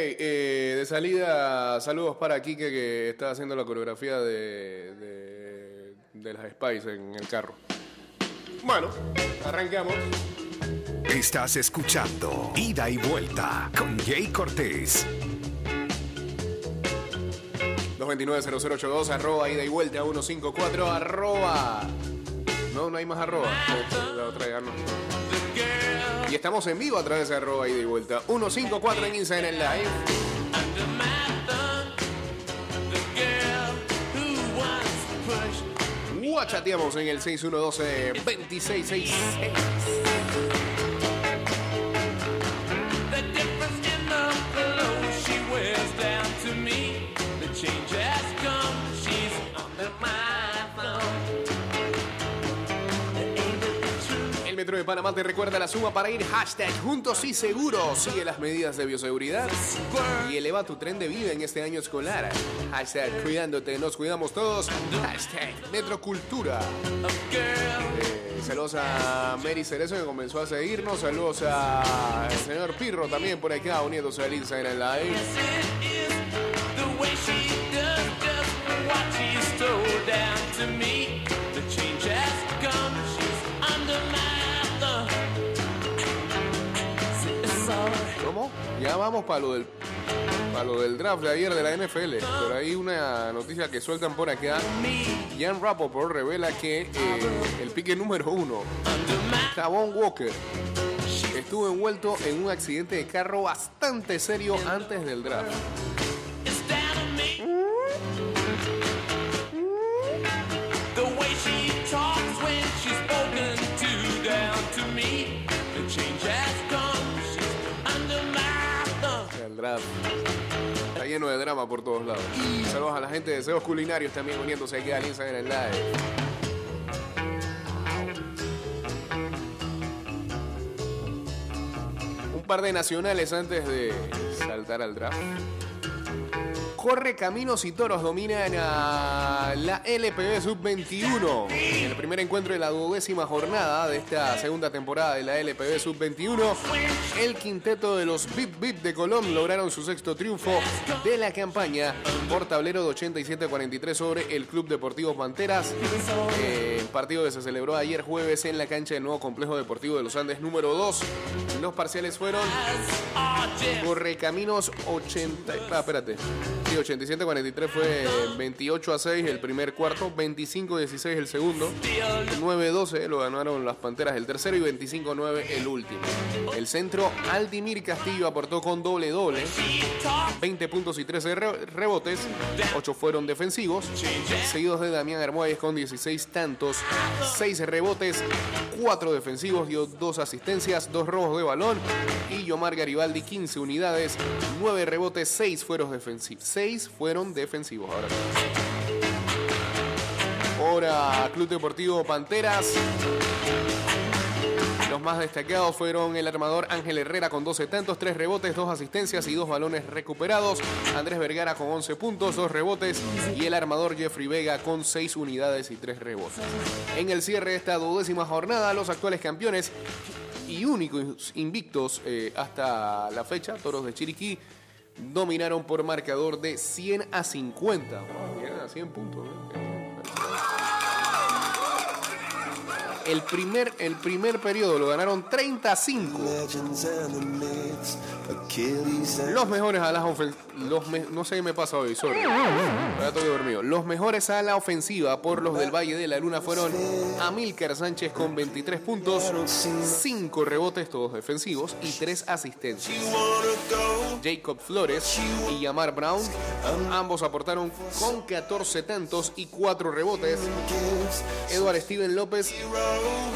eh, de salida, saludos para Kike que está haciendo la coreografía de, de, de las Spice en el carro. Bueno, arrancamos. Estás escuchando Ida y Vuelta con Jay Cortés. 229-0082, arroba ida y vuelta 154, arroba. No, no hay más arroba. La otra ya no. Y estamos en vivo a través de arroba y vuelta 154 en Instagram Live. Guachateamos en el 6112-2666. De Panamá te recuerda la suma para ir hashtag juntos y seguros. Sigue las medidas de bioseguridad y eleva tu tren de vida en este año escolar. Hashtag cuidándote, nos cuidamos todos. Hashtag Metrocultura. Eh, saludos a Mary Cerezo que comenzó a seguirnos. Saludos a el señor Pirro también por acá uniéndose al Instagram Live. Ya vamos para lo del para lo del draft de ayer de la NFL. Pero hay una noticia que sueltan por acá. Jan Rappaport revela que eh, el pique número uno, Javon Walker, estuvo envuelto en un accidente de carro bastante serio antes del draft. Por todos lados. Saludos a la gente de Deseos Culinarios también uniéndose aquí al Instagram Live. Un par de nacionales antes de saltar al draft. Corre Caminos y Toros dominan a la LPB Sub-21. En el primer encuentro de la duodécima jornada de esta segunda temporada de la LPB Sub-21, el quinteto de los Bip Bip de Colón lograron su sexto triunfo de la campaña por tablero de 87-43 sobre el Club Deportivo Panteras. El partido que se celebró ayer jueves en la cancha del nuevo complejo deportivo de los Andes número 2. Los parciales fueron Correcaminos 80. Ah, espérate. Sí, 87-43 fue 28 a 6 el primer cuarto, 25-16 el segundo, 9-12 lo ganaron las Panteras el tercero y 25-9 el último. El centro Aldimir Castillo aportó con doble doble, 20 puntos y 13 re- rebotes, 8 fueron defensivos, seguidos de Damián Armuáez con 16 tantos, 6 rebotes, 4 defensivos, dio 2 asistencias, 2 robos de balón y Yomar Garibaldi 15 unidades, 9 rebotes, 6 fueron defensivos. 6 fueron defensivos. Ahora. Ahora Club Deportivo Panteras. Los más destacados fueron el armador Ángel Herrera con 12 tantos, 3 rebotes, 2 asistencias y 2 balones recuperados. Andrés Vergara con 11 puntos, 2 rebotes. Y el armador Jeffrey Vega con 6 unidades y 3 rebotes. En el cierre de esta duodécima jornada, los actuales campeones y únicos invictos eh, hasta la fecha, Toros de Chiriquí, dominaron por marcador de 100 a 50. Wow, llegan a 100 puntos. El primer, el primer periodo lo ganaron 30 a 5. Legends and the myths, Achilles and Los mejores a las ofensivas. No sé qué me pasa hoy, sorry. Estoy dormido. Los mejores a la ofensiva por los del Valle de la Luna fueron Amílcar Sánchez con 23 puntos, 5 rebotes, todos defensivos, y 3 asistencias. Jacob Flores y Yamar Brown, ambos aportaron con 14 tantos y 4 rebotes. Edward Steven López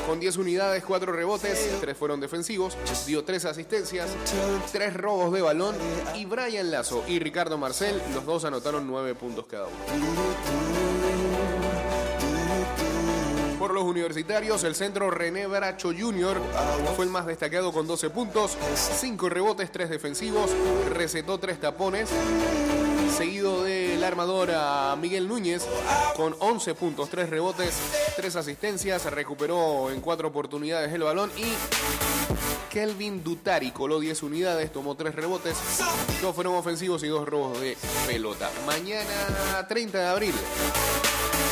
con 10 unidades, 4 rebotes, 3 fueron defensivos, dio 3 asistencias, 3 robos de balón y Brian Lazo y Ricardo Marcel, los dos anotaron 9 puntos cada uno. Por los universitarios, el centro René Bracho Jr. fue el más destacado con 12 puntos, 5 rebotes, 3 defensivos, recetó 3 tapones, seguido del armador a Miguel Núñez con 11 puntos, 3 rebotes, 3 asistencias, recuperó en 4 oportunidades el balón y Kelvin Dutari coló 10 unidades, tomó 3 rebotes, dos fueron ofensivos y dos robos de pelota. Mañana 30 de abril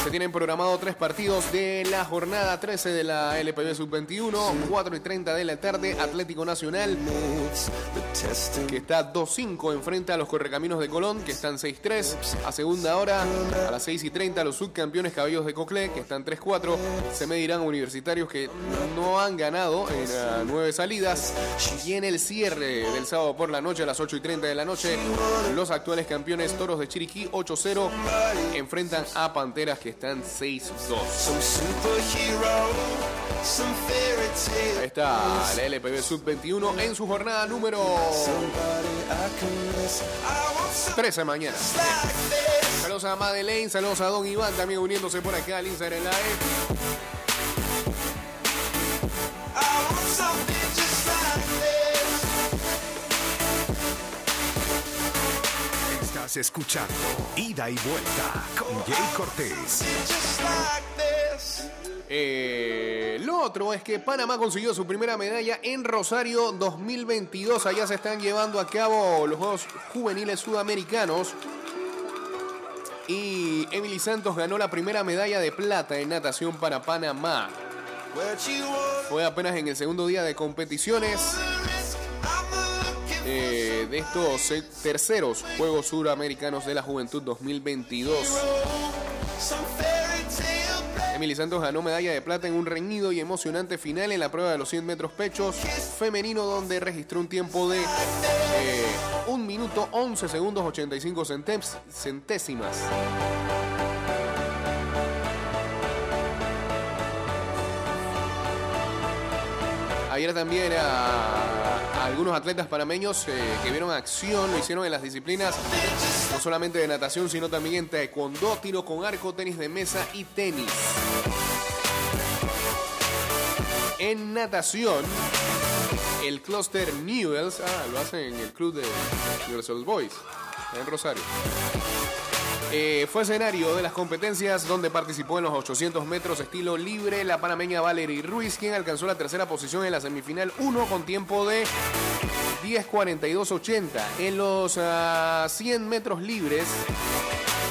se tienen programados tres partidos de la jornada 13 de la LPB Sub-21, 4 y 30 de la tarde, Atlético Nacional, que está 2-5 enfrente a los Correcaminos de Colón, que están 6-3. A segunda hora, a las 6 y 30, los subcampeones Cabellos de Coclé, que están 3-4. Se medirán universitarios que no han ganado en ah, nueve salidas. Y en el cierre del sábado por la noche, a las 8 y 30 de la noche, los actuales campeones Toros de Chiriquí, 8-0, enfrentan a Panteras, que están 6-2. some superhero, some fairy tale. Ahí está la LPB Sub-21 en su jornada número Somebody I can miss. I want some 13 mañana. Saludos a Madeleine, saludos a Don Iván también uniéndose por acá al Instagram Live. Escuchando Ida y Vuelta con Jay Cortés. Eh, lo otro es que Panamá consiguió su primera medalla en Rosario 2022. Allá se están llevando a cabo los Juegos Juveniles Sudamericanos. Y Emily Santos ganó la primera medalla de plata en natación para Panamá. Fue apenas en el segundo día de competiciones eh, de estos se- terceros Juegos Suramericanos de la Juventud 2022. some fairy tale. play. Emily Santos ganó medalla de plata en un reñido y emocionante final en la prueba de los 100 metros pechos femenino donde registró un tiempo de 1 minuto 11 segundos 85 centés- centésimas. Ayer también a, algunos atletas panameños eh, que vieron acción, lo hicieron en las disciplinas no solamente de natación, sino también en taekwondo, tiro con arco, tenis de mesa y tenis. En natación, el clúster Newells, ah, lo hacen en el club de Old Boys, en Rosario. Eh, fue escenario de las competencias donde participó en los 800 metros estilo libre la panameña Valerie Ruiz, quien alcanzó la tercera posición en la semifinal 1 con tiempo de 10.42.80. En los ah, 100 metros libres,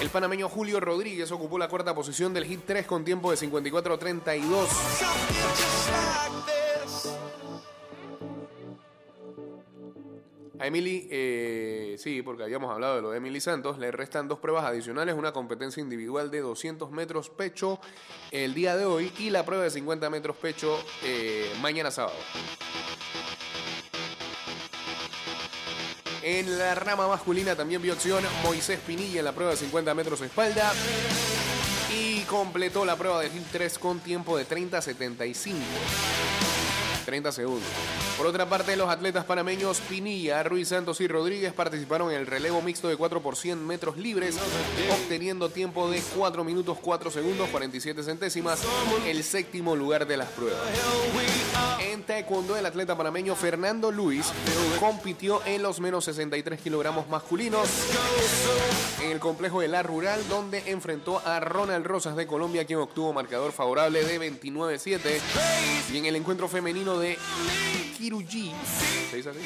el panameño Julio Rodríguez ocupó la cuarta posición del hit 3 con tiempo de 54.32. A Emily, eh, sí, porque habíamos hablado de lo de Emily Santos, le restan dos pruebas adicionales, una competencia individual de 200 metros pecho el día de hoy y la prueba de 50 metros pecho eh, mañana sábado. En la rama masculina también vio acción Moisés Pinilla en la prueba de 50 metros espalda y completó la prueba de Hit 3 con tiempo de 30.75. 30 segundos. Por otra parte, los atletas panameños Pinilla, Ruiz Santos y Rodríguez participaron en el relevo mixto de 4 por 100 metros libres, obteniendo tiempo de 4 minutos 4 segundos 47 centésimas, el séptimo lugar de las pruebas. En taekwondo, el atleta panameño Fernando Luis compitió en los menos 63 kilogramos masculinos en el complejo de la Rural, donde enfrentó a Ronald Rosas de Colombia, quien obtuvo marcador favorable de 29-7. Y en el encuentro femenino de Kiruji, ¿se dice así?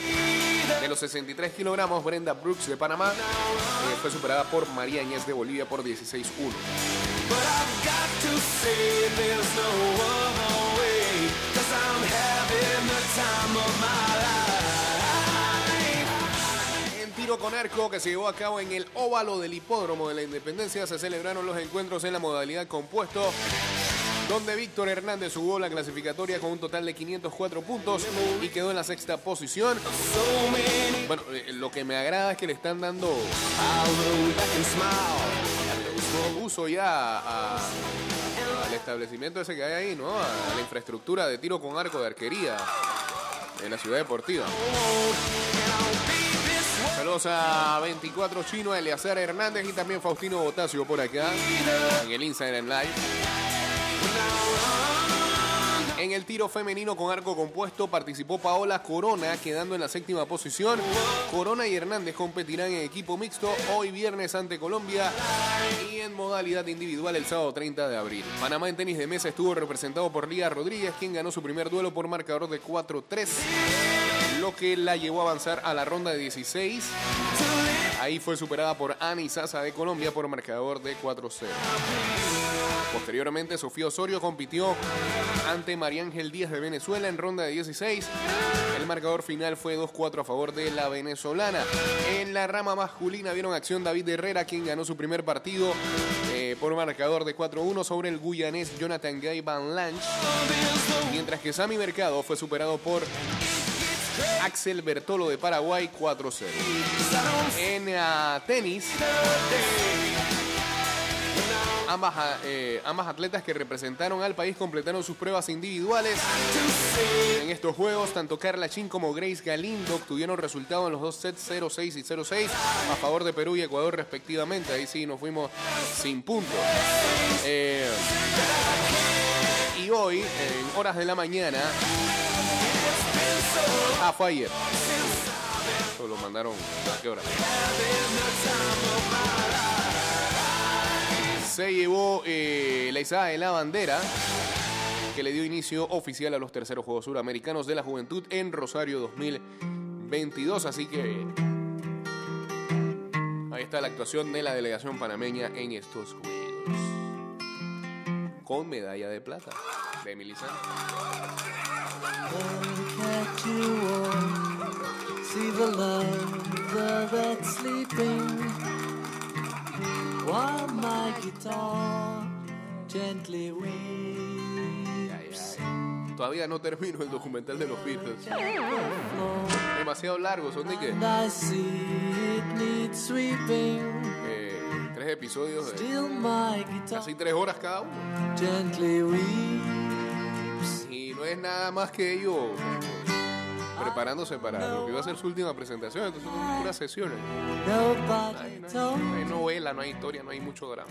De los 63 kilogramos, Brenda Brooks de Panamá eh, fue superada por María Añez de Bolivia por 16-1. But I've got to say there's no other way. Cause I'm having the time of my life. En tiro con arco que se llevó a cabo en el óvalo del hipódromo de la Independencia se celebraron los encuentros en la modalidad compuesto donde Víctor Hernández jugó la clasificatoria con un total de 504 puntos y quedó en la sexta posición. Bueno, eh, lo que me agrada es que le están dando uso ya al establecimiento ese que hay ahí, ¿no? A la infraestructura de tiro con arco de arquería en la ciudad deportiva. Saludos a 24 Chino, Eleazar Hernández y también Faustino Botasio por acá en el Instagram Live. En el tiro femenino con arco compuesto participó Paola Corona, quedando en la séptima posición. Corona y Hernández competirán en equipo mixto hoy viernes ante Colombia y en modalidad individual el sábado 30 de abril. Panamá en tenis de mesa estuvo representado por Lía Rodríguez, quien ganó su primer duelo por marcador de 4-3. lo que la llevó a avanzar a la ronda de 16. Ahí fue superada por Ani Sasa de Colombia por marcador de 4-0. Posteriormente, Sofía Osorio compitió ante María Ángel Díaz de Venezuela en ronda de 16. El marcador final fue 2-4 a favor de la venezolana. En la rama masculina vieron acción David Herrera, quien ganó su primer partido eh, por marcador de 4-1 sobre el guyanés Jonathan Gay Van Lange. Mientras que Sammy Mercado fue superado por Axel Bertolo de Paraguay 4-0. En ah, tenis, ambas, eh, ambas atletas que representaron al país completaron sus pruebas individuales. En estos juegos, tanto Carla Chin como Grace Galindo obtuvieron resultados en los dos sets 0-6 y 0-6 a favor de Perú y Ecuador respectivamente. Ahí sí nos fuimos sin puntos. Eh, y hoy, en horas de la mañana, Ah, fue ayer. Eso lo mandaron a qué hora. Se llevó eh, la izada de la bandera que le dio inicio oficial a los terceros Juegos Suramericanos de la Juventud en Rosario 2022. Así que ahí está la actuación de la delegación panameña en estos Juegos. Con medalla de plata de Emily. While my guitar gently weeps. Todavía no termino el documental de los Beatles. Demasiado largo, son de sweeping. eh, tres episodios de casi tres horas cada uno. Y no es nada más que ellos preparándose para lo que iba a ser su última presentación. Entonces son puras sesiones. No told hay novela, no hay historia, no hay mucho drama.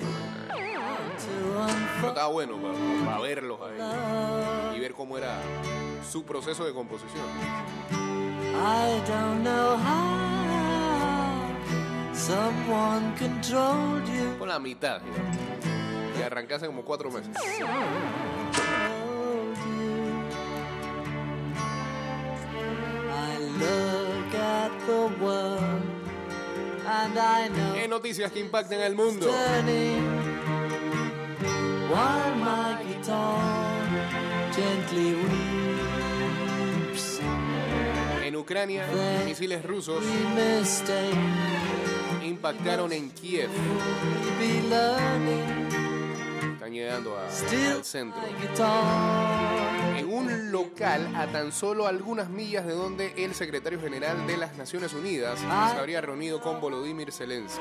Pero estaba bueno para, verlos ahí y ver cómo era su proceso de composición. I don't know how someone controlled you. Con la mitad, digamos. Y arrancase como cuatro meses. ¿Qué noticias que impactan al mundo? turning while my guitar gently weeps. En Ucrania, misiles rusos impactaron en Kiev. Están llegando a- al centro. En un local a tan solo algunas millas de donde el secretario general de las Naciones Unidas se habría reunido con Volodymyr Zelensky.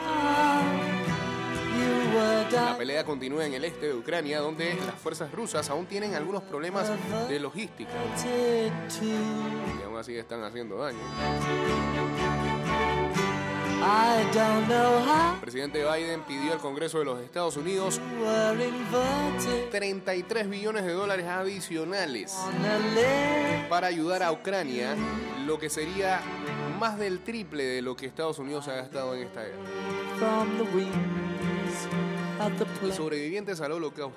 La pelea continúa en el este de Ucrania, donde las fuerzas rusas aún tienen algunos problemas de logística y aún así están haciendo daño. El presidente Biden pidió al Congreso de los Estados Unidos you were inverted 33 billones de dólares adicionales para ayudar a Ucrania, lo que sería más del triple de lo que Estados Unidos ha gastado en esta guerra. Los sobrevivientes al holocausto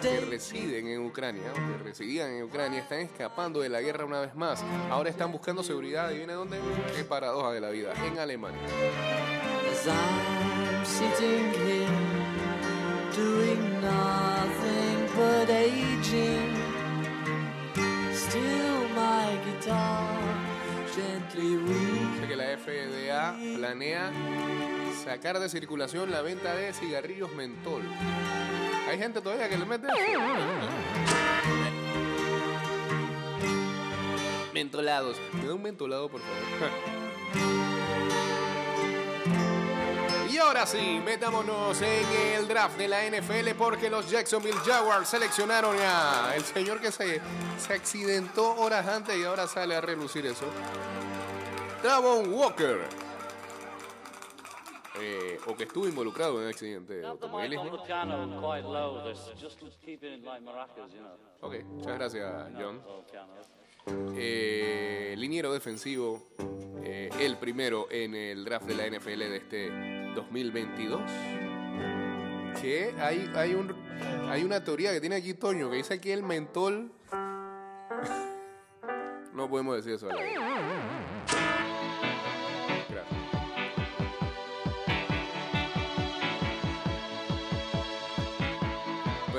que residen en Ucrania, que residían en Ucrania, están escapando de la guerra una vez más. Ahora están buscando seguridad. ¿Y viene dónde? Qué paradoja de la vida. En Alemania. Dice que la FDA planea sacar de circulación la venta de cigarrillos mentol. Hay gente todavía que le mete. Mentolados. Me da un mentolado, por favor. Y ahora sí, metámonos en el draft de la NFL porque los Jacksonville Jaguars seleccionaron a el señor que se, se accidentó horas antes y ahora sale a relucir eso. Travon Walker. Eh, o que estuvo involucrado en un accidente know. Ok, muchas gracias, John. Eh, liniero defensivo, eh, el primero en el draft de la NFL de este 2022. Que hay, hay, un, hay una teoría que tiene aquí Toño que dice que el mentol. No podemos decir eso. aire.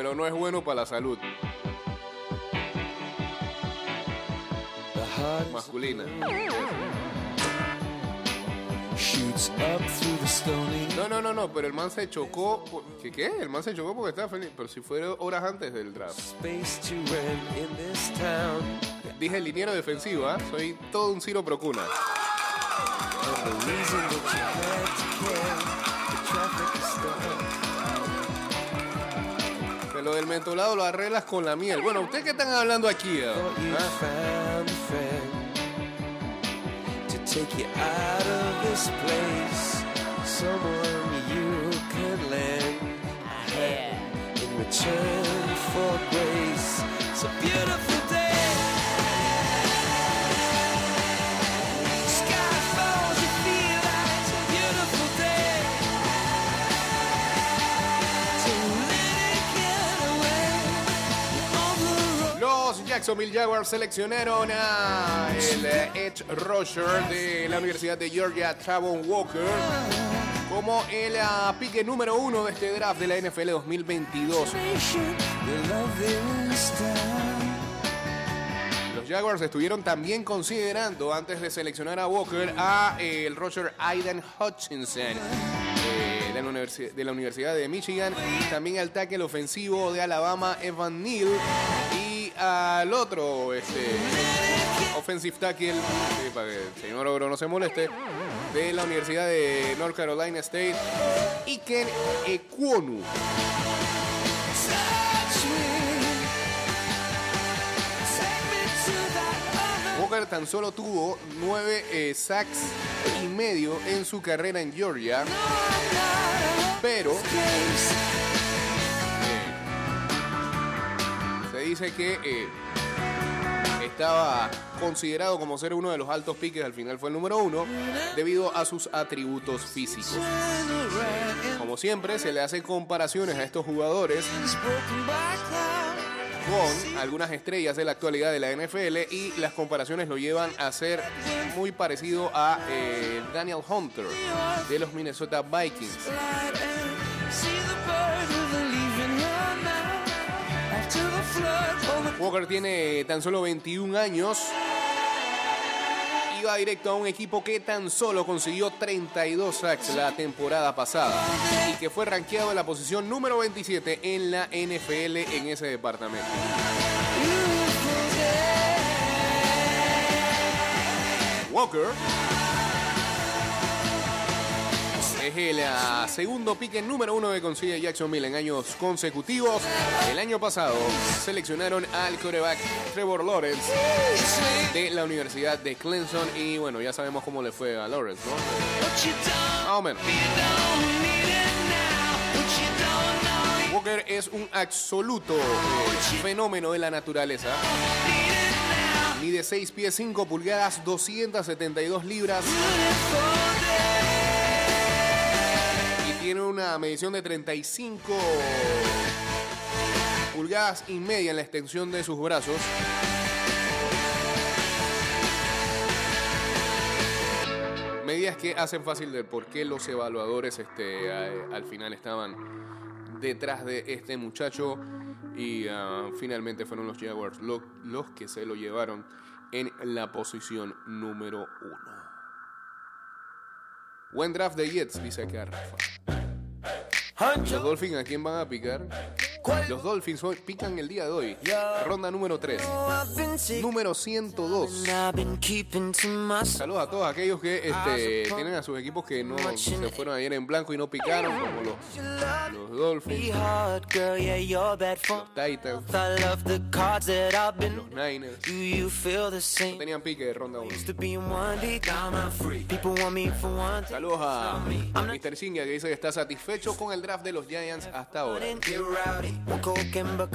Pero no es bueno para la salud masculina. No, no, no, no, pero el man se chocó. por- ¿Qué qué? El man se chocó porque estaba feliz. Pero si fuera horas antes del draft. Dije liniero defensivo, ¿ah? Soy todo un Ciro Procuna. Lo del mentolado lo arreglas con la miel. Bueno, ¿ustedes qué están hablando aquí? ah? ¿Ah? found Jacksonville Jaguars seleccionaron a el eh, Edge Rusher de la Universidad de Georgia, Travon Walker, como el ah, pique número uno de este draft de la NFL 2022. The love this town. Los Jaguars estuvieron también considerando, antes de seleccionar a Walker, a el Roger Aiden Hutchinson eh, de, la Universidad de Michigan, también al tackle ofensivo de Alabama, Evan Neal, al otro este, offensive tackle, para que el señor Oro no se moleste, de la Universidad de North Carolina State, Iken Ekwonu. Walker tan solo tuvo nueve eh, sacks y medio en su carrera en Georgia, pero dice que eh, estaba considerado como ser uno de los altos piques, al final fue el número uno, debido a sus atributos físicos. Como siempre, se le hacen comparaciones a estos jugadores con algunas estrellas de la actualidad de la NFL y las comparaciones lo llevan a ser muy parecido a eh, Daniel Hunter de los Minnesota Vikings. Walker tiene tan solo 21 años y va directo a un equipo que tan solo consiguió 32 sacks la temporada pasada y que fue rankeado en la posición número 27 en la NFL en ese departamento. Walker es el segundo pique número uno que consigue Jacksonville en años consecutivos. El año pasado seleccionaron al coreback Trevor Lawrence de la Universidad de Clemson y bueno, ya sabemos cómo le fue a Lawrence, ¿no? Más o menos. Walker es un absoluto eh, fenómeno de la naturaleza. Mide 6 pies 5 pulgadas, 272 libras. Tiene una medición de 35 pulgadas y media en la extensión de sus brazos. Medidas que hacen fácil de por qué los evaluadores este, al final estaban detrás de este muchacho y ah, finalmente fueron los Jaguars lo- los que se lo llevaron en la posición número uno. Buen draft de Jets, dice acá Rafa. Los Dolphins, ¿a quién van a picar? Los Dolphins hoy pican el día de hoy. Ronda número 3. I've been sick Número 102. and I've been keeping to myself. Saludos a todos aquellos que este, tienen a sus equipos que no se fueron ayer en blanco y no picaron, como los, Dolphins, los Titans, los Niners. Same? Tenían pique de ronda 1. Used to be in one deep, now I'm free. People want me for one thing. Saludos a Mr. Singa que dice que está satisfecho con el draft de los Giants hasta ahora.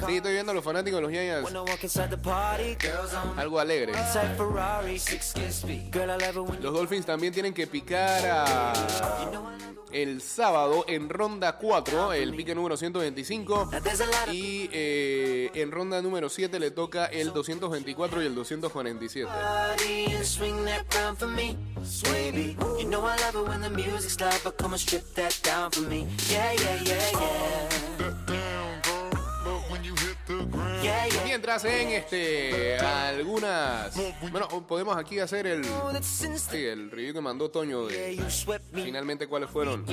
Sí, estoy viendo a los fanáticos de los on algo alegre. Los Dolphins también tienen que picar a el sábado en ronda 4, el pique número 125. Now there's a lot of Y eh, en ronda número 7 le toca el 224 y el 247. party Mientras en este algunas. Bueno, podemos aquí hacer el. Sí, el review que mandó Toño de finalmente cuáles fueron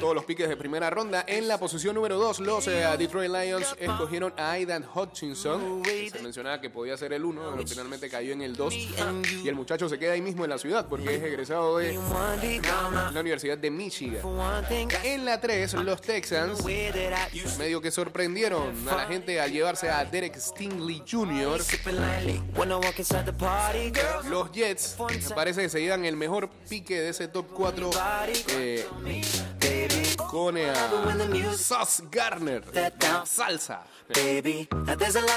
todos los piques de primera ronda. En la posición número 2, los eh, Detroit Lions escogieron a Aidan Hutchinson. Se mencionaba que podía ser el 1, pero finalmente cayó en el 2. Y el muchacho se queda ahí mismo en la ciudad porque es egresado de la Universidad de Michigan. En la 3, los Texans medio que sorprendieron a la gente al llevarse a Derek Stingley Jr. Los Jets me parece que se llevan el mejor pique de ese top 4 eh, con eh, Sauce Garner. Salsa.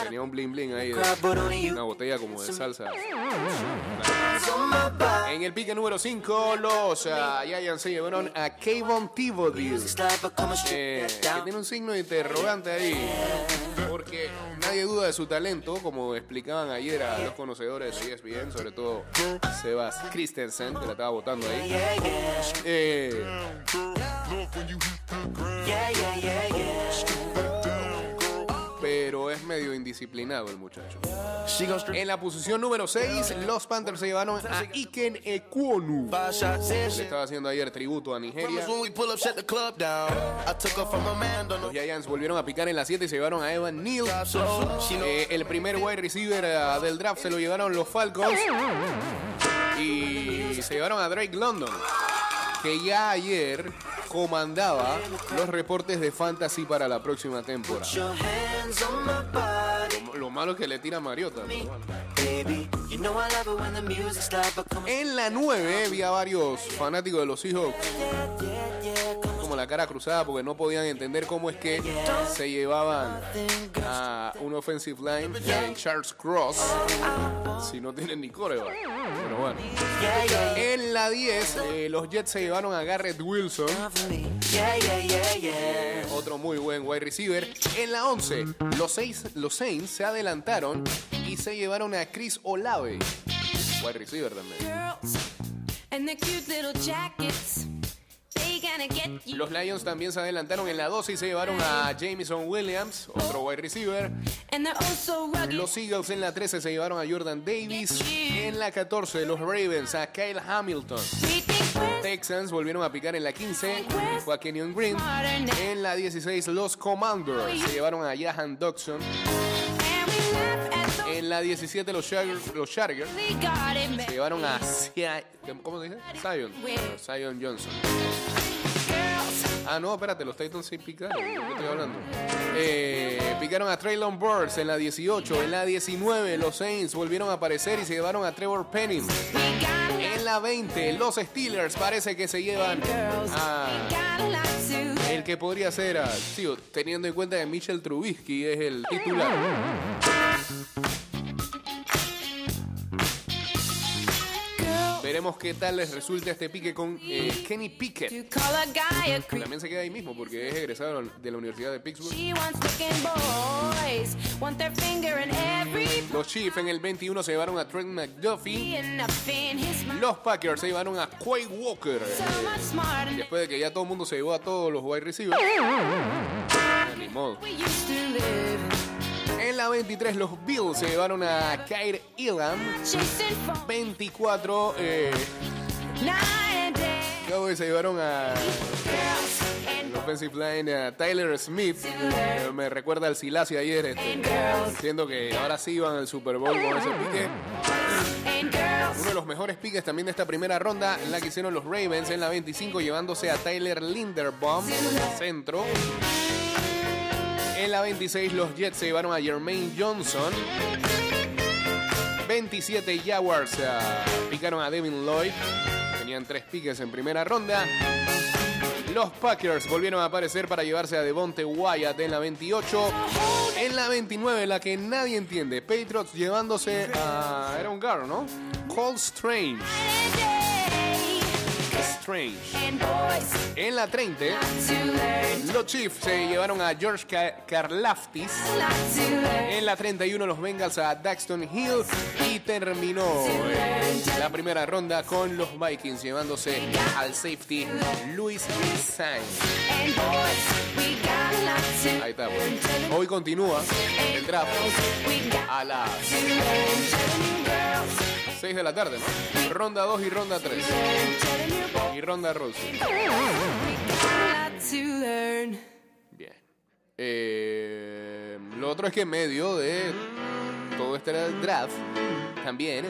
Tenía un bling bling ahí, de- una botella como de salsa. En el pique número 5, los ah, Giants se llevaron a Kayvon Thibodeau. Eh, que tiene un signo de interrogante ahí. Porque nadie duda de su talento, como explicaban ayer a los conocedores de ESPN, sobre todo Sebas Christensen, que la estaba votando ahí. Eh, pero es medio indisciplinado el muchacho. En la posición número 6, los Panthers se llevaron a Iken Ekwonu. Le estaba haciendo ayer tributo a Nigeria. Los Giants volvieron a picar en la 7 y se llevaron a Evan Neal. Eh, el primer wide receiver eh, del draft se lo llevaron los Falcons. Y se llevaron a Drake London, que ya ayer comandaba los reportes de fantasy para la próxima temporada. Lo, lo malo es que le tira a Mariota. En la 9 vi a varios fanáticos de los Seahawks la cara cruzada porque no podían entender cómo es que se llevaban a un offensive line en Charles Cross si no tienen ni. Pero bueno. En la 10 eh, los Jets se llevaron a Garrett Wilson, otro muy buen wide receiver. En la 11 los, seis, los Saints se adelantaron y se llevaron a Chris Olave, wide receiver también. Los Lions también se adelantaron en la 12 y se llevaron a Jameson Williams, otro wide receiver. Oh. Los Eagles en la 13 se llevaron a Jordan Davis. En la 14 los Ravens a Kyle Hamilton. Texans volvieron a picar en la 15. Fue a Kenyon Green. En la 16 los Commanders se llevaron a Jahan Dodson. En la 17 los Chargers, los Chargers se llevaron a Sia- ¿cómo se dice? Zion. No, Zion Johnson. Ah, no, espérate, los Titans sí picaron. ¿De qué estoy hablando? Eh, picaron a Traylon Burks en la 18. En la 19, los Saints volvieron a aparecer y se llevaron a Trevor Penning. En la 20, los Steelers parece que se llevan a el que podría ser, a, tío, teniendo en cuenta que Mitchell Trubisky es el titular. Veremos qué tal les resulta este pique con eh, Kenny Pickett. También se queda ahí mismo porque es egresado de la Universidad de Pittsburgh. Los Chiefs en el 21 se llevaron a Trent McDuffie. Los Packers se llevaron a Quay Walker. Después de que ya todo el mundo se llevó a todos los wide receivers. Ni modo. En la 23 los Bills se llevaron a Kyre Elam. Chasing for 24 eh. Cowboys se llevaron a el offensive line a Tyler Smith. Eh, me recuerda al Silasio ayer. Este, siendo que ahora sí van al Super Bowl con ese pique. Uno de los mejores piques también de esta primera ronda, la que hicieron los Ravens en la 25, llevándose a Tyler Linderbaum, centro. En la 26, los Jets se llevaron a Jermaine Johnson. 27 Jaguars eh, picaron a Devin Lloyd. Tenían tres piques en primera ronda. Los Packers volvieron a aparecer para llevarse a Devonte Wyatt en la 28. En la 29, la que nadie entiende. Patriots llevándose a. Era un ¿no? Cole Strange. Strange. En la 30, not to learn, los Chiefs se llevaron a George Ka- Karlaftis. En la 31 los Bengals a Daxton Hill y terminó la primera ronda con los Vikings llevándose al safety Luis Sainz. Ahí está, pues. Hoy continúa el draft a las to learn. Telling you girls, 6 de la tarde, ¿no? Ronda 2 y ronda 3. Y ronda learn. Bien. Eh, lo otro es que en medio de todo este draft también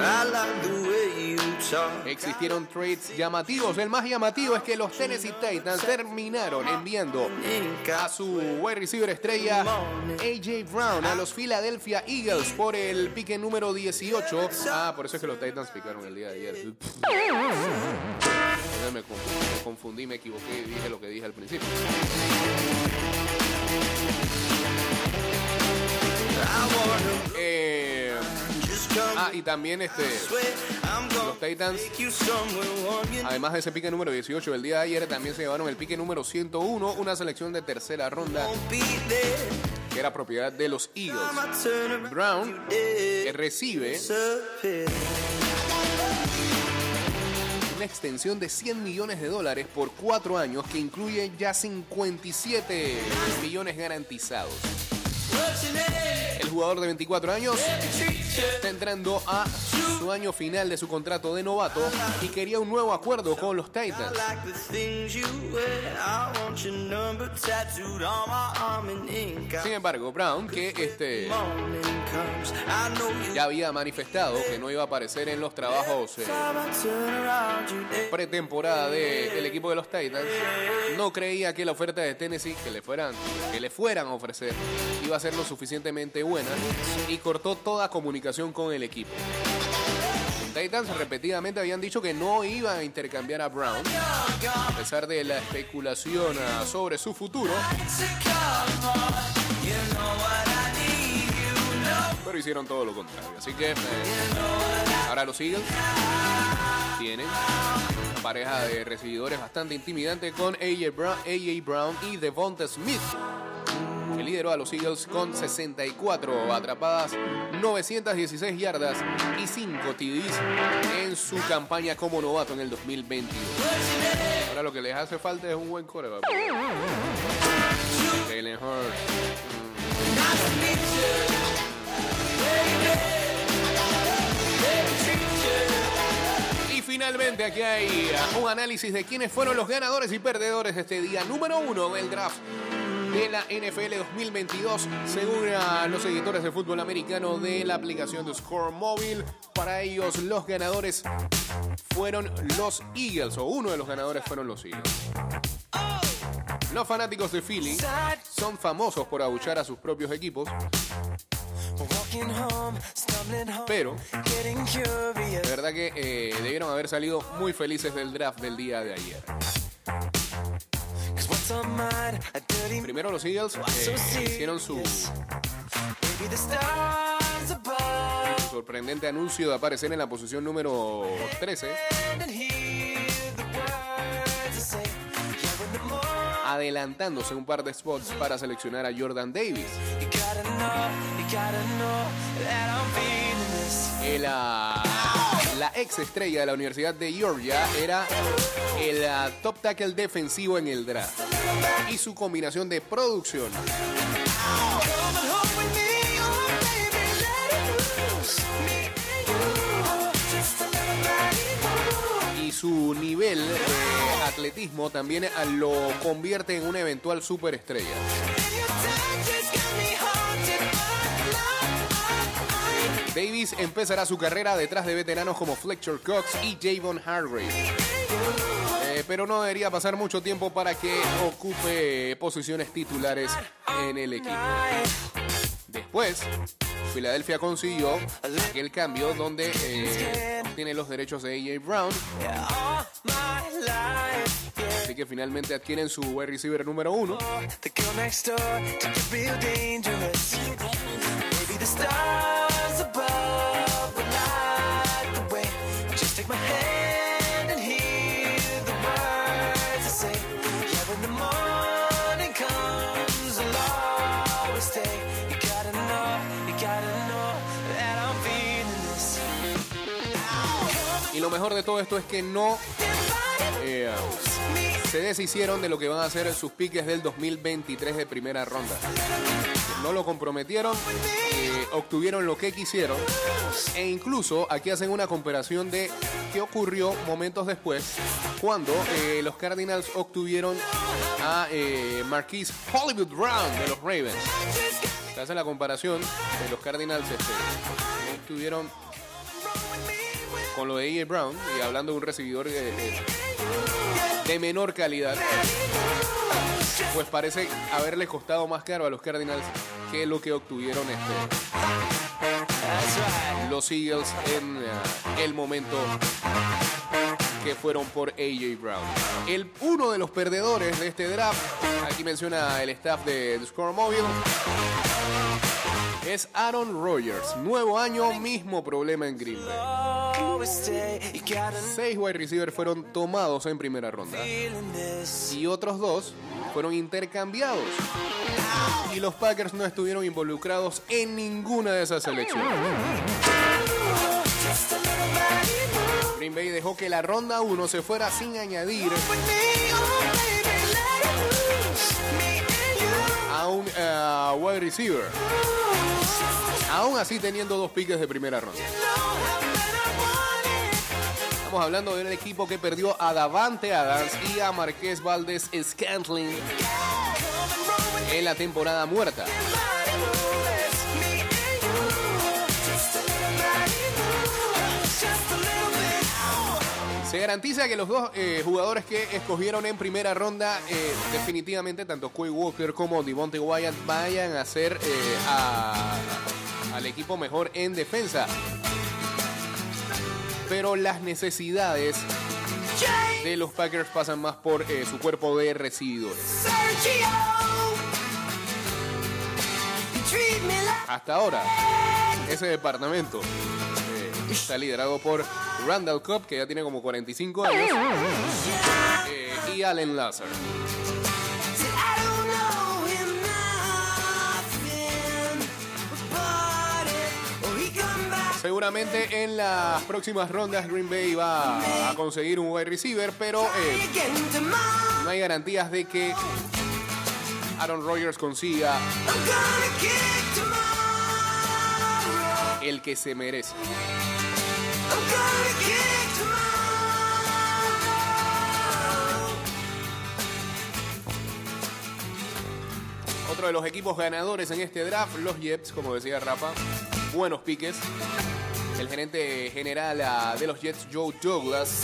talk. Existieron trades llamativos. El más llamativo es que los Tennessee Titans terminaron enviando a su wide receiver estrella AJ Brown a los Philadelphia Eagles por el pique número 18. Ah, por eso es que los Titans picaron el día de ayer. Me conf- me confundí, me equivoqué y dije lo que dije al principio. Eh, ah, y también este, los Titans Además de ese pique número 18 del día de ayer, también se llevaron el pique número 101, una selección de tercera ronda que era propiedad de los Eagles. Brown que recibe una extensión de 100 millones de dólares por cuatro años que incluye ya 57 millones garantizados. Jugador de 24 años está entrando a su año final de su contrato de novato y quería un nuevo acuerdo con los Titans. Sin embargo, Brown, que este ya había manifestado que no iba a aparecer en los trabajos eh, pretemporada de- del equipo de los Titans, no creía que la oferta de Tennessee que le fueran, que le fueran a ofrecer iba a ser lo suficientemente buena y cortó toda comunicación con el equipo. Titans repetidamente habían dicho que no iban a intercambiar a Brown, a pesar de la especulación ah, sobre su futuro. Pero hicieron todo lo contrario. Así que eh, ahora los Eagles tienen una pareja de recibidores bastante intimidante con AJ Brown, AJ Brown y Devonta Smith. Que lideró a los Eagles con 64 atrapadas, 916 yardas y 5 TDs en su campaña como novato en el 2022. Ahora lo que les hace falta es un buen coreback. Jalen finalmente aquí hay un análisis de quiénes fueron los ganadores y perdedores de este día número uno del draft de la NFL 2022 según los editores de fútbol americano de la aplicación de Score Móvil. Para ellos los ganadores fueron los Eagles o uno de los ganadores fueron los Eagles. Los fanáticos de Philly son famosos por abuchar a sus propios equipos, pero de verdad que eh, debieron haber salido muy felices del draft del día de ayer. Primero los Eagles eh, hicieron su above sorprendente anuncio de aparecer en la posición número 13, and hear the words I say. Yeah, when the more adelantándose un par de spots para seleccionar a Jordan Davis. El, ex estrella de la Universidad de Georgia era el ah, top tackle defensivo en el draft. Y su combinación de producción, y su nivel de atletismo también ah, lo convierte en una eventual superestrella. Davis empezará su carrera detrás de veteranos como Fletcher Cox y Javon Hargrave. Eh, pero no debería pasar mucho tiempo para que ocupe posiciones titulares en el equipo. Después, Filadelfia consiguió aquel cambio donde eh, tiene los derechos de AJ Brown, así que finalmente adquieren su wide receiver número uno. De todo esto es que no eh, se deshicieron de lo que van a ser sus piques del 2023 de primera ronda. No lo comprometieron, eh, obtuvieron lo que quisieron e incluso aquí hacen una comparación de qué ocurrió momentos después cuando eh, los Cardinals obtuvieron a Marquise Hollywood Brown de los Ravens. Se hace la comparación de los Cardinals este, obtuvieron con lo de A.J. Brown y hablando de un recibidor eh, eh, de menor calidad, pues parece haberle costado más caro a los Cardinals que lo que obtuvieron este, los Eagles en eh, el momento que fueron por AJ Brown. El uno de los perdedores de este draft, aquí menciona el staff de The Score Mobile, es Aaron Rodgers. Nuevo año, mismo problema en Green Bay. Seis wide receivers fueron tomados en primera ronda y otros dos fueron intercambiados. Y los Packers no estuvieron involucrados en ninguna de esas selecciones. Green Bay dejó que la ronda 1 se fuera sin añadir a un eh, wide receiver. Aún así teniendo dos piques de primera ronda. Estamos hablando de un equipo que perdió a Davante Adams y a Marqués Valdés Scantling en la temporada muerta. Se garantiza que los dos eh, jugadores que escogieron en primera ronda, eh, definitivamente tanto Quay Walker como Devontae Wyatt vayan a ser eh, al equipo mejor en defensa. Pero las necesidades de los Packers pasan más por eh, su cuerpo de recibidores. Hasta ahora, ese departamento eh, está liderado por Randall Cobb, que ya tiene como 45 años, eh, y Allen Lazar. Seguramente en las próximas rondas Green Bay va a conseguir un wide receiver, pero eh, no hay garantías de que Aaron Rodgers consiga el que se merece. Otro de los equipos ganadores en este draft, los Jets, como decía Rafa, buenos piques. El gerente general ah, de los Jets, Joe Douglas,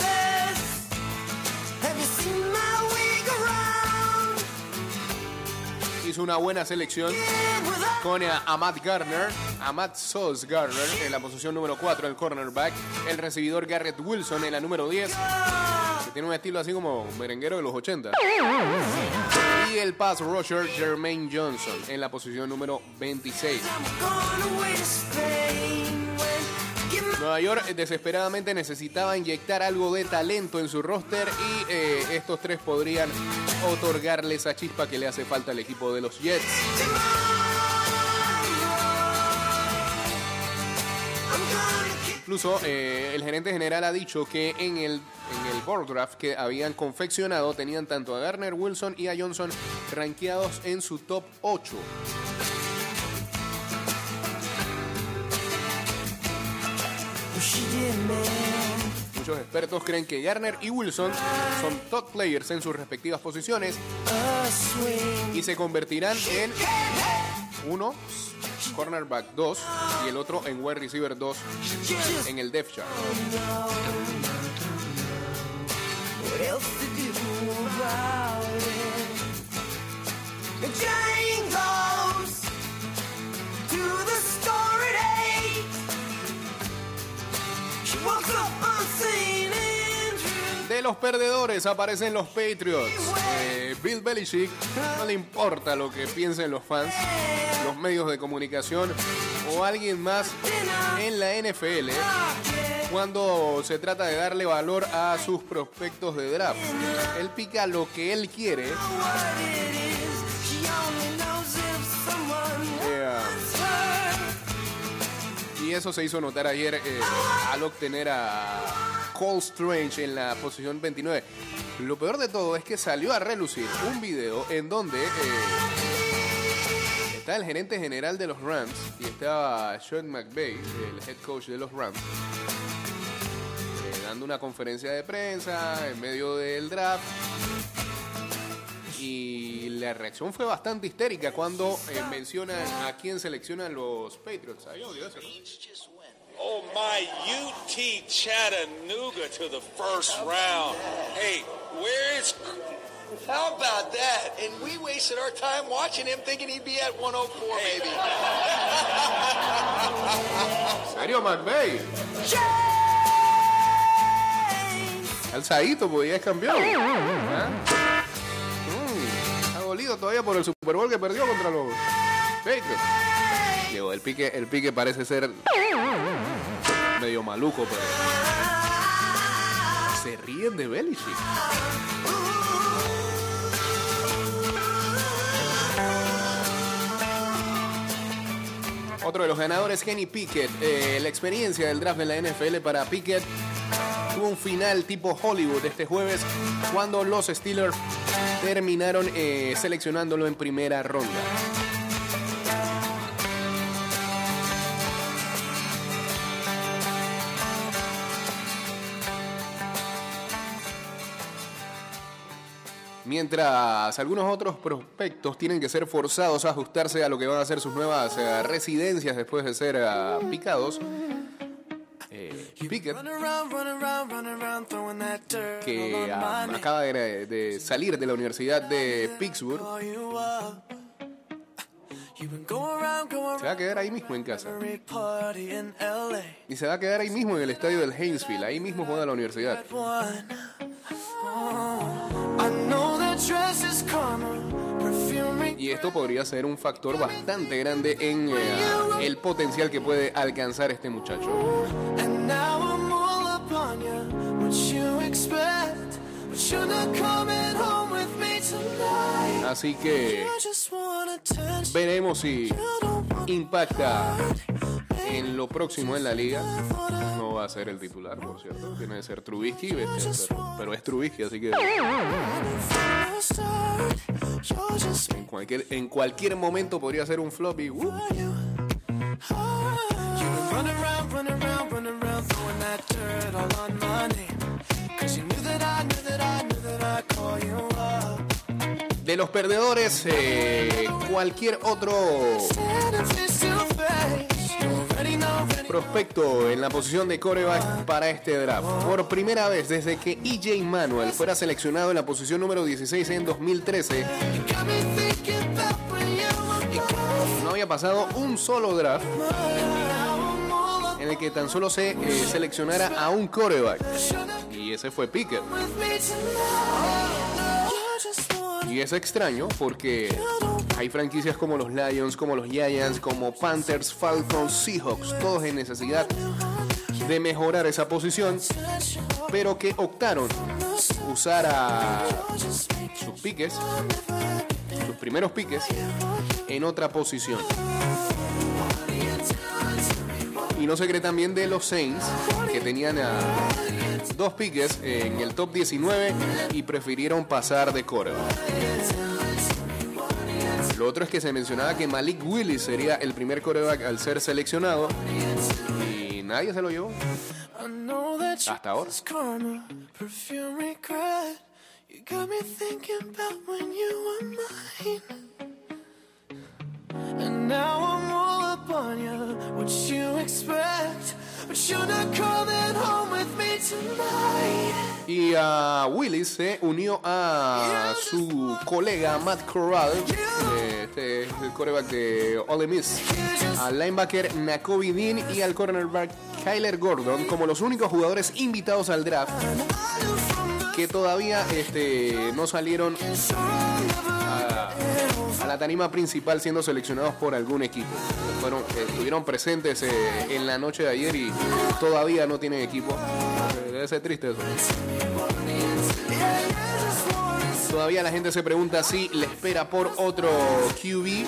hizo una buena selección con a Matt Garner, a Matt Garner en la posición número 4, el cornerback, el recibidor Garrett Wilson en la número 10, que tiene un estilo así como merenguero de los 80, y el pass rusher Jermaine Johnson en la posición número 26. Nueva York eh, desesperadamente necesitaba inyectar algo de talento en su roster y eh, estos tres podrían otorgarle esa chispa que le hace falta al equipo de los Jets. Incluso eh, el gerente general ha dicho que en el, en el board draft que habían confeccionado tenían tanto a Garner Wilson y a Johnson rankeados en su top 8. Muchos expertos creen que Garner y Wilson son top players en sus respectivas posiciones y se convertirán en uno cornerback 2 y el otro en wide receiver 2 en el depth chart. Los perdedores aparecen los Patriots. Eh, Bill Belichick no le importa lo que piensen los fans, los medios de comunicación o alguien más en la NFL. cuando se trata de darle valor a sus prospectos de draft. Él pica lo que él quiere. Y eso se hizo notar ayer eh, al obtener a Cole Strange en la posición 29. Lo peor de todo es que salió a relucir un video en donde eh, está el gerente general de los Rams y estaba Sean McVay, el head coach de los Rams, eh, dando una conferencia de prensa en medio del draft. Y la reacción fue bastante histérica cuando eh, mencionan a quién seleccionan los Patriots. Audio de eso, ¿no? Oh my, UT Chattanooga to the first round. Hey, where is How about that? And we wasted our time watching him thinking he'd be at 104 maybe. ¿En serio, McVay? Alzadito, pues ya es campeón. ¿Ah? Mm, Está dolido todavía por el Super Bowl que perdió contra los Patriots. Digo, el pique, el pique parece ser medio maluco, pero se ríen de Belichick. Otro de los ganadores, Kenny Pickett. Eh, la experiencia del draft de la NFL para Pickett tuvo un final tipo Hollywood este jueves cuando los Steelers terminaron eh, seleccionándolo en primera ronda. Mientras algunos otros prospectos tienen que ser forzados a ajustarse a lo que van a ser sus nuevas eh, residencias después de ser ah, picados. eh, Pickett, que ah, acaba de, de salir de la Universidad de Pittsburgh, se va a quedar ahí mismo en casa. Y se va a quedar ahí mismo en el estadio del Hainesville. Ahí mismo juega la universidad. Y esto podría ser un factor bastante grande en eh, el potencial que puede alcanzar este muchacho. Así que veremos si impacta en lo próximo en la liga. Va a ser el titular, por cierto. Tiene que ser Trubisky, pero, pero es Trubisky, así que en cualquier, en cualquier momento podría ser un flop y uh, de los perdedores, eh, cualquier otro prospecto en la posición de coreback para este draft. Por primera vez desde que EJ Manuel fuera seleccionado en la posición número 16 en 2013, no había pasado un solo draft en el que tan solo se eh, seleccionara a un coreback. Y ese fue Pickett. Y es extraño porque hay franquicias como los Lions, como los Giants, como Panthers, Falcons, Seahawks, todos en necesidad de mejorar esa posición, pero que optaron usar a sus piques, sus primeros piques, en otra posición. Y no se cree también de los Saints, que tenían a dos piques en el top 19 y prefirieron pasar de coreback. Lo otro es que se mencionaba que Malik Willis sería el primer coreback al ser seleccionado y nadie se lo llevó. Hasta ahora. And now I'm all up on you. What you expect? Y a Willis se unió a su colega Matt Corral, este es el coreback de Ole Miss, al linebacker Nakobe Dean y al cornerback Kyler Gordon como los únicos jugadores invitados al draft que todavía este, no salieron a, la tarima principal siendo seleccionados por algún equipo. Fueron, estuvieron presentes eh, en la noche de ayer y todavía no tienen equipo. Eh, Debe ser triste eso. Todavía la gente se pregunta si la espera por otro QB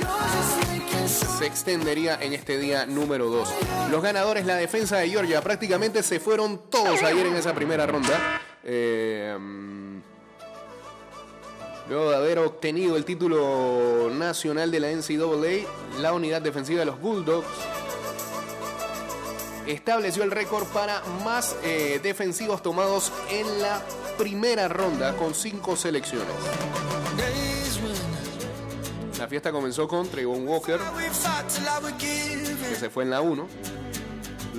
se extendería en este día número 2. Los ganadores, la defensa de Georgia, prácticamente se fueron todos ayer en esa primera ronda. Eh, mm, luego de haber obtenido el título nacional de la NCAA, la unidad defensiva de los Bulldogs estableció el récord para más eh, defensivos tomados en la primera ronda con cinco selecciones. La fiesta comenzó con Trayvon Walker, que se fue en la 1.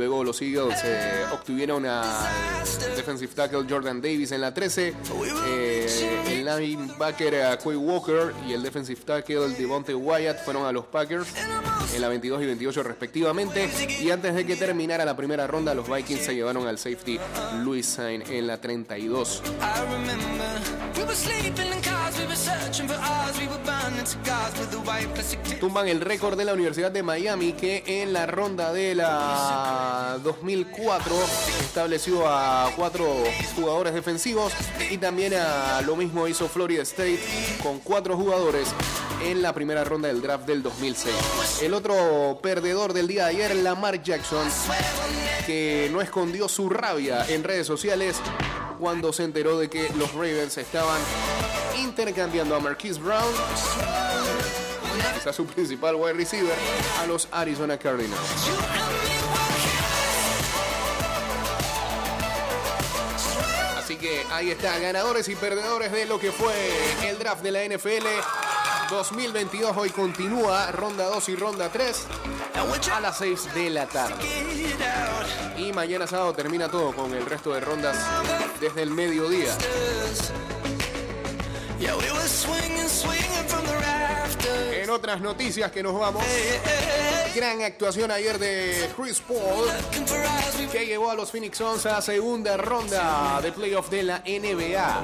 Luego los Eagles eh, obtuvieron a defensive tackle Jordan Davis en la 13, eh, el linebacker eh, Quay Walker y el defensive tackle Devontae Wyatt fueron a los Packers en la 22 y 28 respectivamente. Y antes de que terminara la primera ronda, los Vikings se llevaron al safety Louis Sain en la 32. Tumban el récord de la Universidad de Miami que en la ronda de la 2004 estableció a cuatro jugadores defensivos y también a lo mismo hizo Florida State con cuatro jugadores en la primera ronda del draft del 2006. El otro perdedor del día de ayer, Lamar Jackson, que no escondió su rabia en redes sociales cuando se enteró de que los Ravens estaban intercambiando a Marquise Brown, quizás su principal wide receiver, a los Arizona Cardinals. Así que ahí está, ganadores y perdedores de lo que fue el draft de la NFL 2022. Hoy continúa ronda 2 y ronda 3 a las 6 de la tarde. Y mañana sábado termina todo con el resto de rondas desde el mediodía. En otras noticias que nos vamos, gran actuación ayer de Chris Paul, que llevó a los Phoenix Suns a segunda ronda de playoff de la NBA.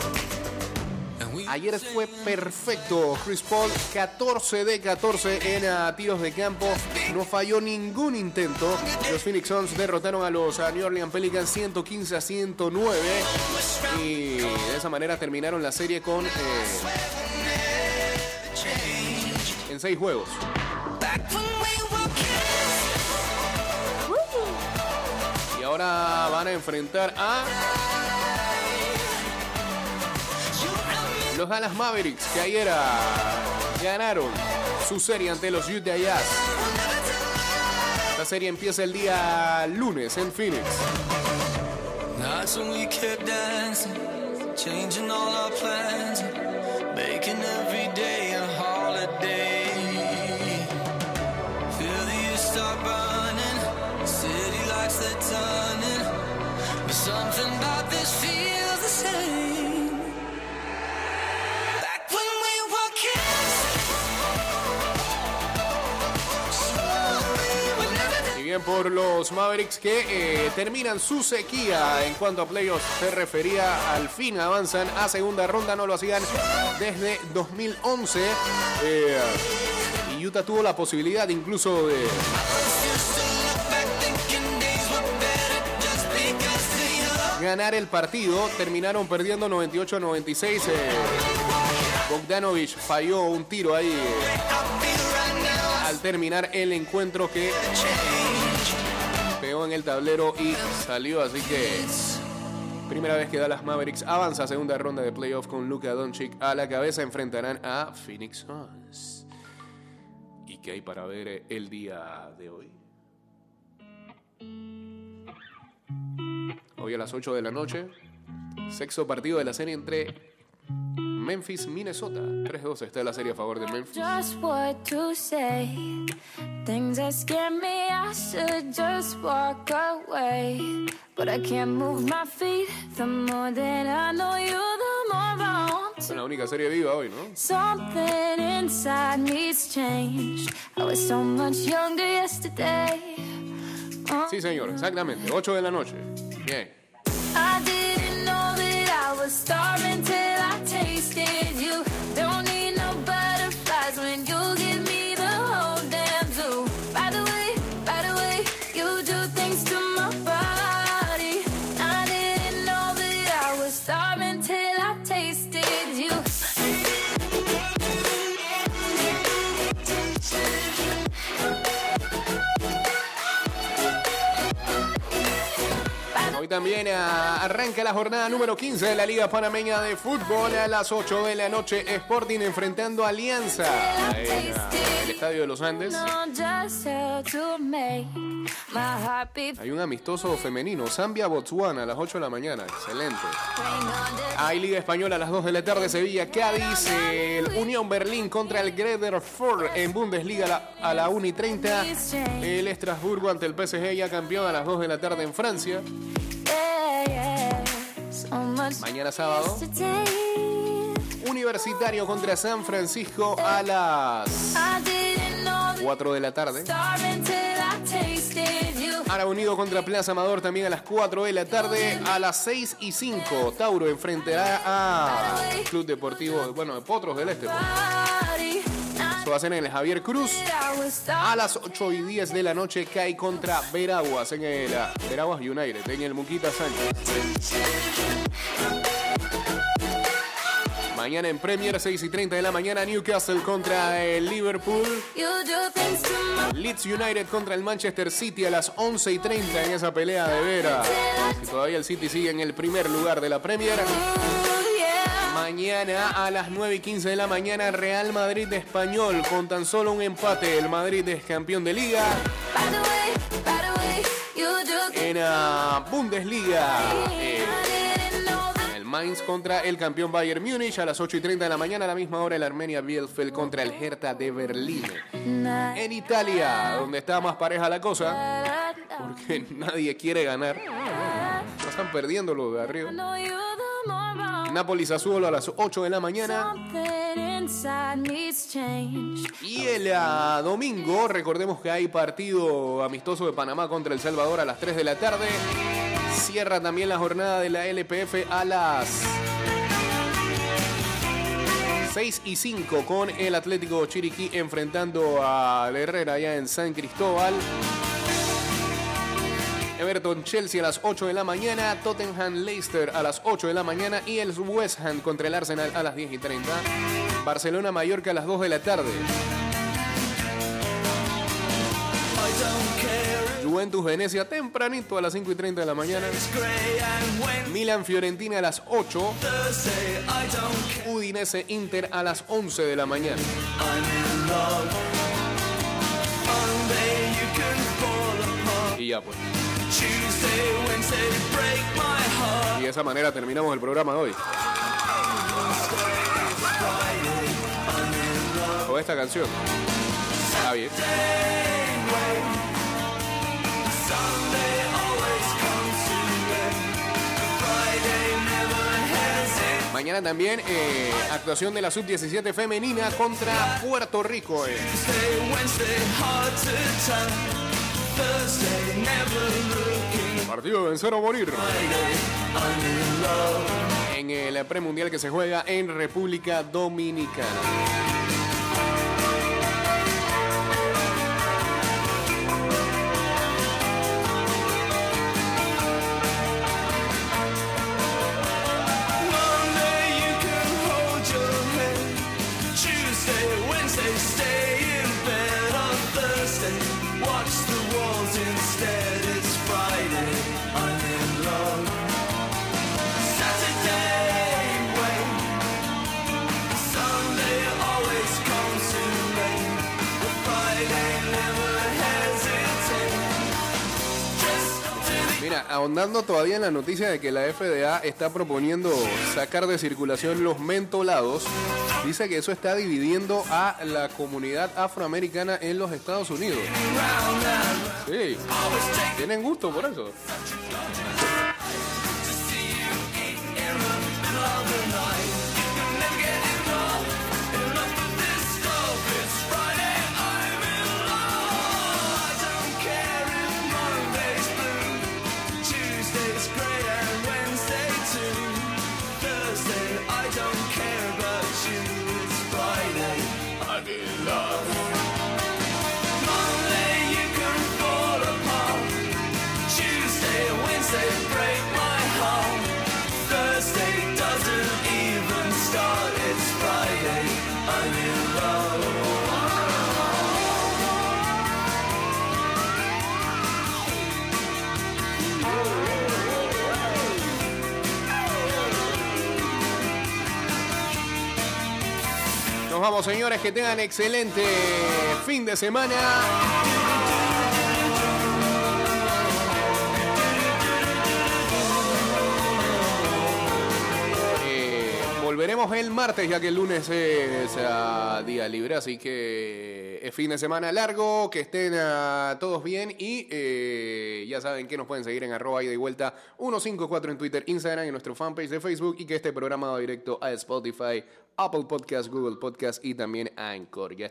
Ayer fue perfecto Chris Paul, 14 de 14 en ah, tiros de campo, no falló ningún intento. Los Phoenix Suns derrotaron a los ah, New Orleans Pelicans 115 a 109 y de esa manera terminaron la serie con eh, en seis juegos. Y ahora van a enfrentar a los Dallas Mavericks, que ayer ganaron su serie ante los Utah Jazz. La serie empieza el día lunes en Phoenix. Nights when we Por los Mavericks que eh, terminan su sequía en cuanto a playoffs se refería. Al fin avanzan a segunda ronda, no lo hacían desde 2011. eh, y Utah tuvo la posibilidad incluso de ganar el partido. Terminaron perdiendo 98 a 96. eh, Bogdanovich falló un tiro ahí al terminar el encuentro que en el tablero y salió. Así que primera vez que Dallas Mavericks avanza a segunda ronda de playoff con Luka Doncic a la cabeza. Enfrentarán a Phoenix Suns. ¿Y qué hay para ver eh, el día de hoy? Hoy a las 8 de la noche, sexto partido de la serie entre Memphis, Minnesota. 3-2 está la serie a favor de Memphis. Just what to say. Things that scare me, I should just walk away. But I can't move my feet. The more that I know you, the more I want Es to. la única serie viva hoy, ¿no? Something inside me's changed. I was so much younger yesterday. Oh, Sí, señor, exactamente. 8 de la noche. Bien. I didn't know that I was starving till I también ah, arranca la jornada número 15 de la Liga Panameña de Fútbol a las 8 de la noche. Sporting enfrentando Alianza en el Estadio de los Andes. Hay un amistoso femenino, Zambia-Botswana a las 8 de la mañana. Excelente. Hay Liga Española a las 2 de la tarde, Sevilla, Cádiz, el Unión Berlín contra el Greuther Ford en Bundesliga a la, a la 1 y 30. El Estrasburgo ante el PSG ya campeón a las 2 de la tarde en Francia. Mañana sábado. Universitario contra San Francisco a las I didn't know that 4 de la tarde. Ara Unido contra Plaza Amador también a las 4 de la tarde. A las 6 y 5, Tauro enfrentará a Club Deportivo, bueno, de Potros del Este. Esto va a ser en el Javier Cruz. A las 8 y 10 de la noche cae contra Veraguas en el Veraguas United, en el Muquita Sánchez. Mañana en Premier, 6 y 30 de la mañana, Newcastle contra el Liverpool. Leeds United contra el Manchester City a las 11 y 30 en esa pelea de veras. Y todavía el City sigue en el primer lugar de la Premier. Mañana a las 9 y 15 de la mañana, Real Madrid de Español con tan solo un empate. El Madrid es campeón de liga. En la Bundesliga, eh, Mainz contra el campeón Bayern Múnich a las 8 y 30 de la mañana. A la misma hora, el Armenia Bielefeld contra el Hertha de Berlín. En Italia, donde está más pareja la cosa, porque nadie quiere ganar. No están perdiendo los de arriba. Nápoles Sassuolo a las 8 de la mañana. Y el ah, domingo, recordemos que hay partido amistoso de Panamá contra El Salvador a las 3 de la tarde. Cierra también la jornada de la LPF a las 6 y 5 con el Atlético Chiriquí enfrentando a Herrera allá en San Cristóbal. Everton Chelsea a las 8 de la mañana, Tottenham Leicester a las 8 de la mañana y el West Ham contra el Arsenal a las 10 y 30. Barcelona Mallorca a las 2 de la tarde. Juventus Venecia tempranito a las 5 y 30 de la mañana. Milan Fiorentina a las 8. Udinese Inter a las 11 de la mañana. Y ya pues. Y de esa manera terminamos el programa de hoy. Con esta canción. Está bien. Mañana también eh, actuación de la sub-17 femenina contra Puerto Rico. eh. Partido vencer o morir. En el premundial que se juega en República Dominicana. Ahondando todavía en la noticia de que la FDA está proponiendo sacar de circulación los mentolados, dice que eso está dividiendo a la comunidad afroamericana en los Estados Unidos. Sí, tienen gusto por eso. Señores, que tengan excelente fin de semana. Eh, volveremos el martes, ya que el lunes es eh, día libre, así que es fin de semana largo, que estén ah, todos bien y eh, ya saben que nos pueden seguir en arroba y vuelta 154 en Twitter, Instagram y en nuestro fanpage de Facebook y que este programa va directo a Spotify, Apple Podcast, Google Podcast y también Anchor. Ya